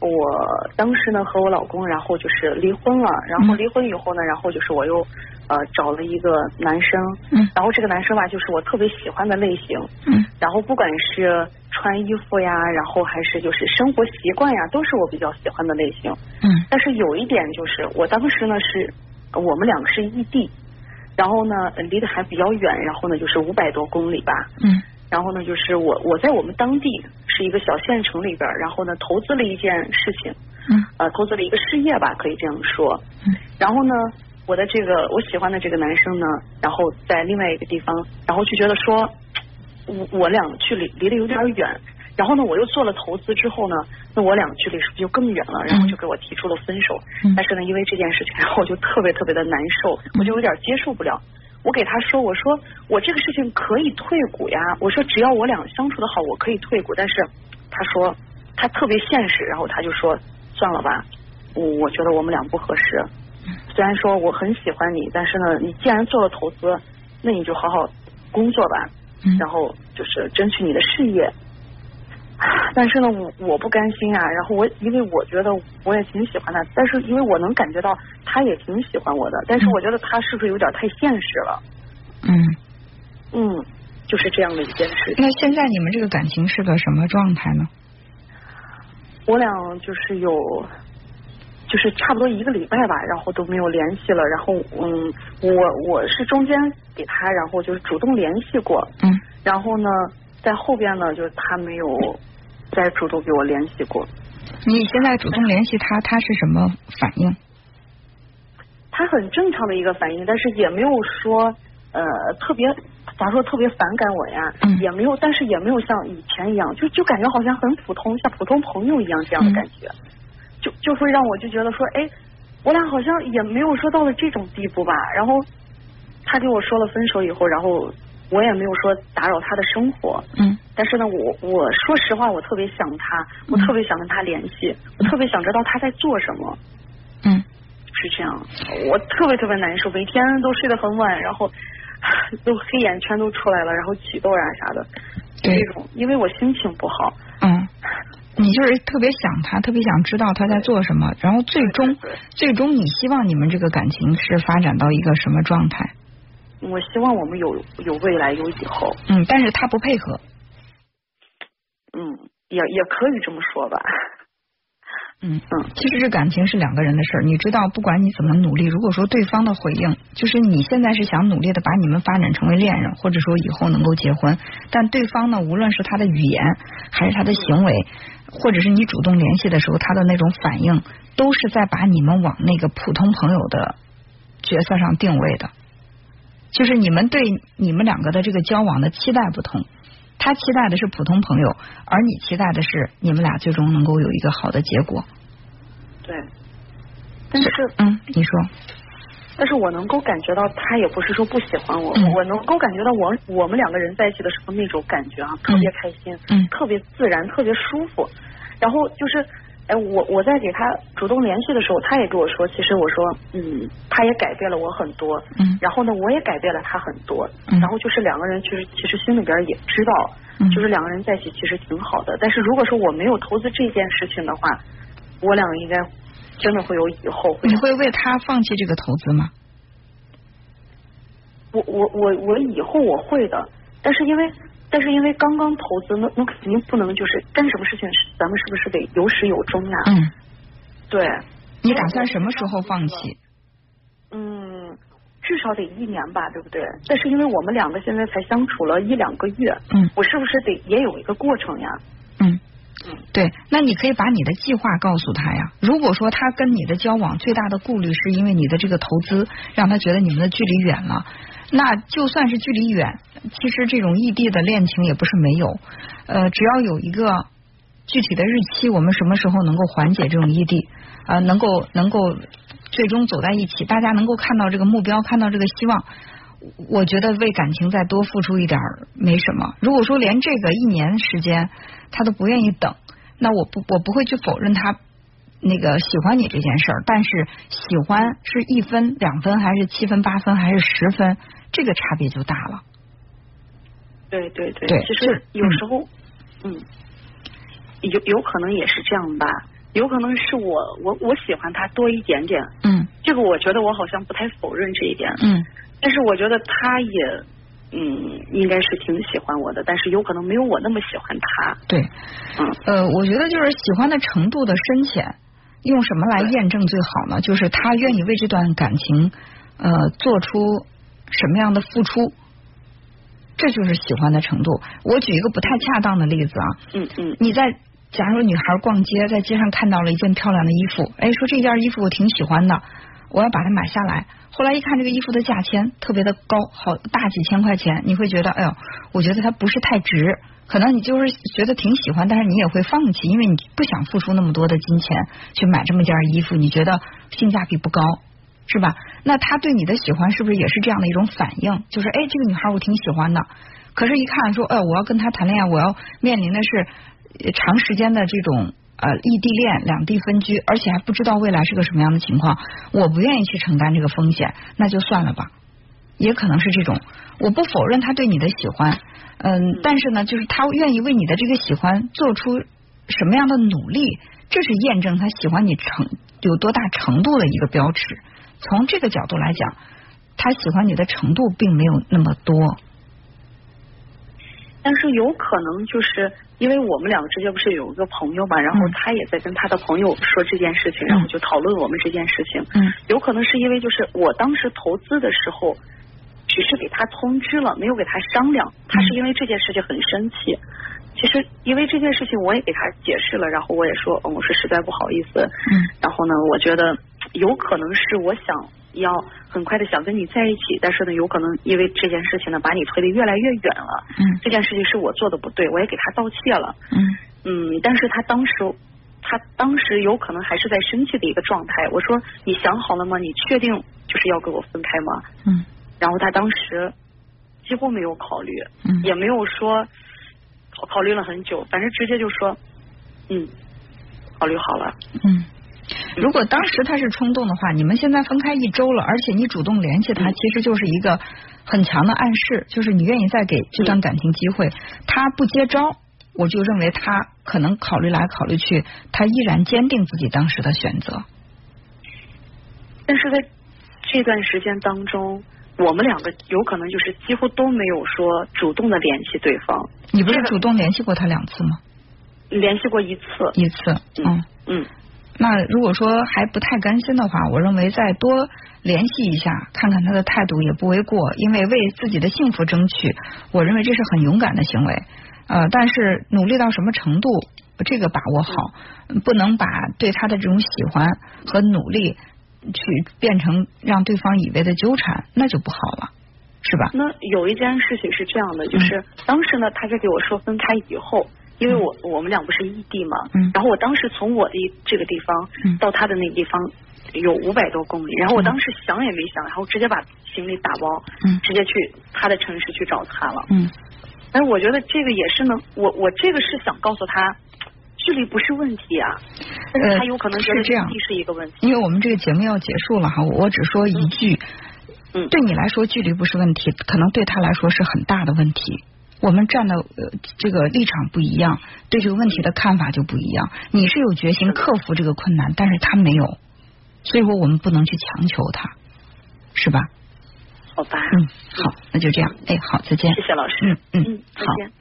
我当时呢和我老公，然后就是离婚了，然后离婚以后呢，然后就是我又呃找了一个男生，嗯然后这个男生吧，就是我特别喜欢的类型，嗯然后不管是穿衣服呀，然后还是就是生活习惯呀，都是我比较喜欢的类型。嗯但是有一点就是，我当时呢是我们两个是异地，然后呢呃离得还比较远，然后呢就是五百多公里吧。嗯然后呢，就是我我在我们当地是一个小县城里边，然后呢投资了一件事情，嗯呃，投资了一个事业吧，可以这样说。嗯然后呢，我的这个我喜欢的这个男生呢，然后在另外一个地方，然后就觉得说，我我俩距离离得有点远。然后呢，我又做了投资之后呢，那我俩距离是不是就更远了？然后就给我提出了分手。嗯但是呢，因为这件事情，然后我就特别特别的难受，我就有点接受不了。我给他说，我说我这个事情可以退股呀，我说只要我俩相处的好，我可以退股。但是他说他特别现实，然后他就说算了吧，我我觉得我们俩不合适。虽然说我很喜欢你，但是呢，你既然做了投资，那你就好好工作吧，嗯然后就是争取你的事业。但是呢，我我不甘心啊。然后我因为我觉得我也挺喜欢他，但是因为我能感觉到他也挺喜欢我的，但是我觉得他是不是有点太现实了？嗯。嗯，就是这样的一件事情。那现在你们这个感情是个什么状态呢？我俩就是有，就是差不多一个礼拜吧，然后都没有联系了。然后嗯，我我是中间给他，然后就是主动联系过，嗯然后呢，在后边呢，就是他没有再主动给我联系过。你现在主动联系他，他是什么反应？他很正常的一个反应，但是也没有说呃特别咋说特别反感我呀，嗯也没有，但是也没有像以前一样，就就感觉好像很普通，像普通朋友一样这样的感觉，就就会让我就觉得说，哎，我俩好像也没有说到了这种地步吧。然后他给我说了分手以后，然后我也没有说打扰他的生活，嗯。但是呢，我我说实话，我特别想他，我特别想跟他联系，我特别想知道他在做什么。嗯。是这样，我特别特别难受，每天都睡得很晚，然后都黑眼圈都出来了，然后起痘呀啥的，对。这种，因为我心情不好。嗯，你就是特别想他，特别想知道他在做什么，然后最终最终你希望你们这个感情是发展到一个什么状态？我希望我们有有未来，有以后。嗯，但是他不配合。嗯，也也可以这么说吧。嗯嗯其实这感情是两个人的事儿，你知道，不管你怎么努力，如果说对方的回应就是你现在是想努力的把你们发展成为恋人，或者说以后能够结婚，但对方呢，无论是他的语言还是他的行为，或者是你主动联系的时候他的那种反应，都是在把你们往那个普通朋友的角色上定位的，就是你们对你们两个的这个交往的期待不同。他期待的是普通朋友，而你期待的是你们俩最终能够有一个好的结果。对，但是嗯，你说，但是我能够感觉到他也不是说不喜欢我，嗯我能够感觉到我我们两个人在一起的时候那种感觉啊，特别开心，嗯特别自然，特别舒服。然后就是，哎，我我在给他主动联系的时候，他也跟我说，其实我说，嗯，他也改变了我很多，嗯然后呢，我也改变了他很多，嗯然后就是两个人其实其实心里边也知道，嗯就是两个人在一起其实挺好的。但是如果说我没有投资这件事情的话，我俩应该真的会有以后。会你会为他放弃这个投资吗？我我我我以后我会的，但是因为但是因为刚刚投资，那那肯定不能就是干什么事情是咱们是不是得有始有终呀？嗯，对，你打算什么时候放弃？嗯，至少得一年吧，对不对？但是因为我们两个现在才相处了一两个月，嗯我是不是得也有一个过程呀？对，那你可以把你的计划告诉他呀。如果说他跟你的交往最大的顾虑是因为你的这个投资让他觉得你们的距离远了，那就算是距离远，其实这种异地的恋情也不是没有。呃，只要有一个具体的日期，我们什么时候能够缓解这种异地，呃，能够能够最终走在一起，大家能够看到这个目标，看到这个希望。我觉得为感情再多付出一点没什么。如果说连这个一年时间他都不愿意等，那我不我不会去否认他那个喜欢你这件事儿。但是喜欢是一分、两分，还是七分、八分，还是十分，这个差别就大了。对对对，对其实有时候，嗯，有有可能也是这样吧。有可能是我我我喜欢他多一点点，嗯这个我觉得我好像不太否认这一点，嗯但是我觉得他也嗯应该是挺喜欢我的，但是有可能没有我那么喜欢他，对，嗯呃，我觉得就是喜欢的程度的深浅，用什么来验证最好呢？就是他愿意为这段感情呃做出什么样的付出，这就是喜欢的程度。我举一个不太恰当的例子啊，嗯嗯你在假如女孩逛街，在街上看到了一件漂亮的衣服，哎，说这件衣服我挺喜欢的，我要把它买下来。后来一看这个衣服的价钱特别的高，好大几千块钱，你会觉得，哎呦，我觉得它不是太值。可能你就是觉得挺喜欢，但是你也会放弃，因为你不想付出那么多的金钱去买这么件衣服，你觉得性价比不高，是吧？那他对你的喜欢是不是也是这样的一种反应？就是哎，这个女孩我挺喜欢的，可是，一看说，哎，我要跟他谈恋爱，我要面临的是长时间的这种呃异地恋、两地分居，而且还不知道未来是个什么样的情况，我不愿意去承担这个风险，那就算了吧。也可能是这种，我不否认他对你的喜欢，嗯，但是呢，就是他愿意为你的这个喜欢做出什么样的努力，这是验证他喜欢你程有多大程度的一个标尺。从这个角度来讲，他喜欢你的程度并没有那么多。但是有可能就是因为我们两个之间不是有一个朋友嘛，然后嗯他也在跟他的朋友说这件事情，然后就讨论我们这件事情。嗯有可能是因为就是我当时投资的时候，只是给他通知了，没有给他商量。他是因为这件事情很生气。其实因为这件事情我也给他解释了，然后我也说，嗯，我说实在不好意思。嗯然后呢，我觉得有可能是我想要很快的想跟你在一起，但是呢，有可能因为这件事情呢，把你推得越来越远了。嗯这件事情是我做的不对，我也给他道歉了。嗯嗯，但是他当时他当时有可能还是在生气的一个状态。我说你想好了吗？你确定就是要跟我分开吗？嗯然后他当时几乎没有考虑，嗯也没有说考考虑了很久，反正直接就说嗯，考虑好了。嗯。如果当时他是冲动的话，你们现在分开一周了，而且你主动联系他，嗯其实就是一个很强的暗示，就是你愿意再给这段感情机会。他不接招，我就认为他可能考虑来考虑去，他依然坚定自己当时的选择。但是在这段时间当中，我们两个有可能就是几乎都没有说主动的联系对方，你不是主动联系过他两次吗？联系过一次。一次，嗯。嗯那如果说还不太甘心的话，我认为再多联系一下，看看他的态度也不为过。因为为自己的幸福争取，我认为这是很勇敢的行为。呃，但是努力到什么程度，这个把握好，不能把对他的这种喜欢和努力去变成让对方以为的纠缠，那就不好了，是吧？那有一件事情是这样的，就是当时呢，他在给我说分开以后，因为我我们俩不是异地嘛，嗯然后我当时从我的这个地方嗯到他的那个地方有五百多公里，然后我当时想也没想，然后直接把行李打包，嗯直接去他的城市去找他了。嗯但是我觉得这个也是能，我我这个是想告诉他，距离不是问题啊，但是他有可能觉得距离是一个问题。因为我们这个节目要结束了哈，我只说一句，嗯对你来说距离不是问题，可能对他来说是很大的问题。我们站的呃这个立场不一样，对这个问题的看法就不一样。你是有决心克服这个困难，但是他没有，所以说我们不能去强求他，是吧？好吧，嗯，好，那就这样。哎，好，再见。谢谢老师。嗯嗯嗯，好见。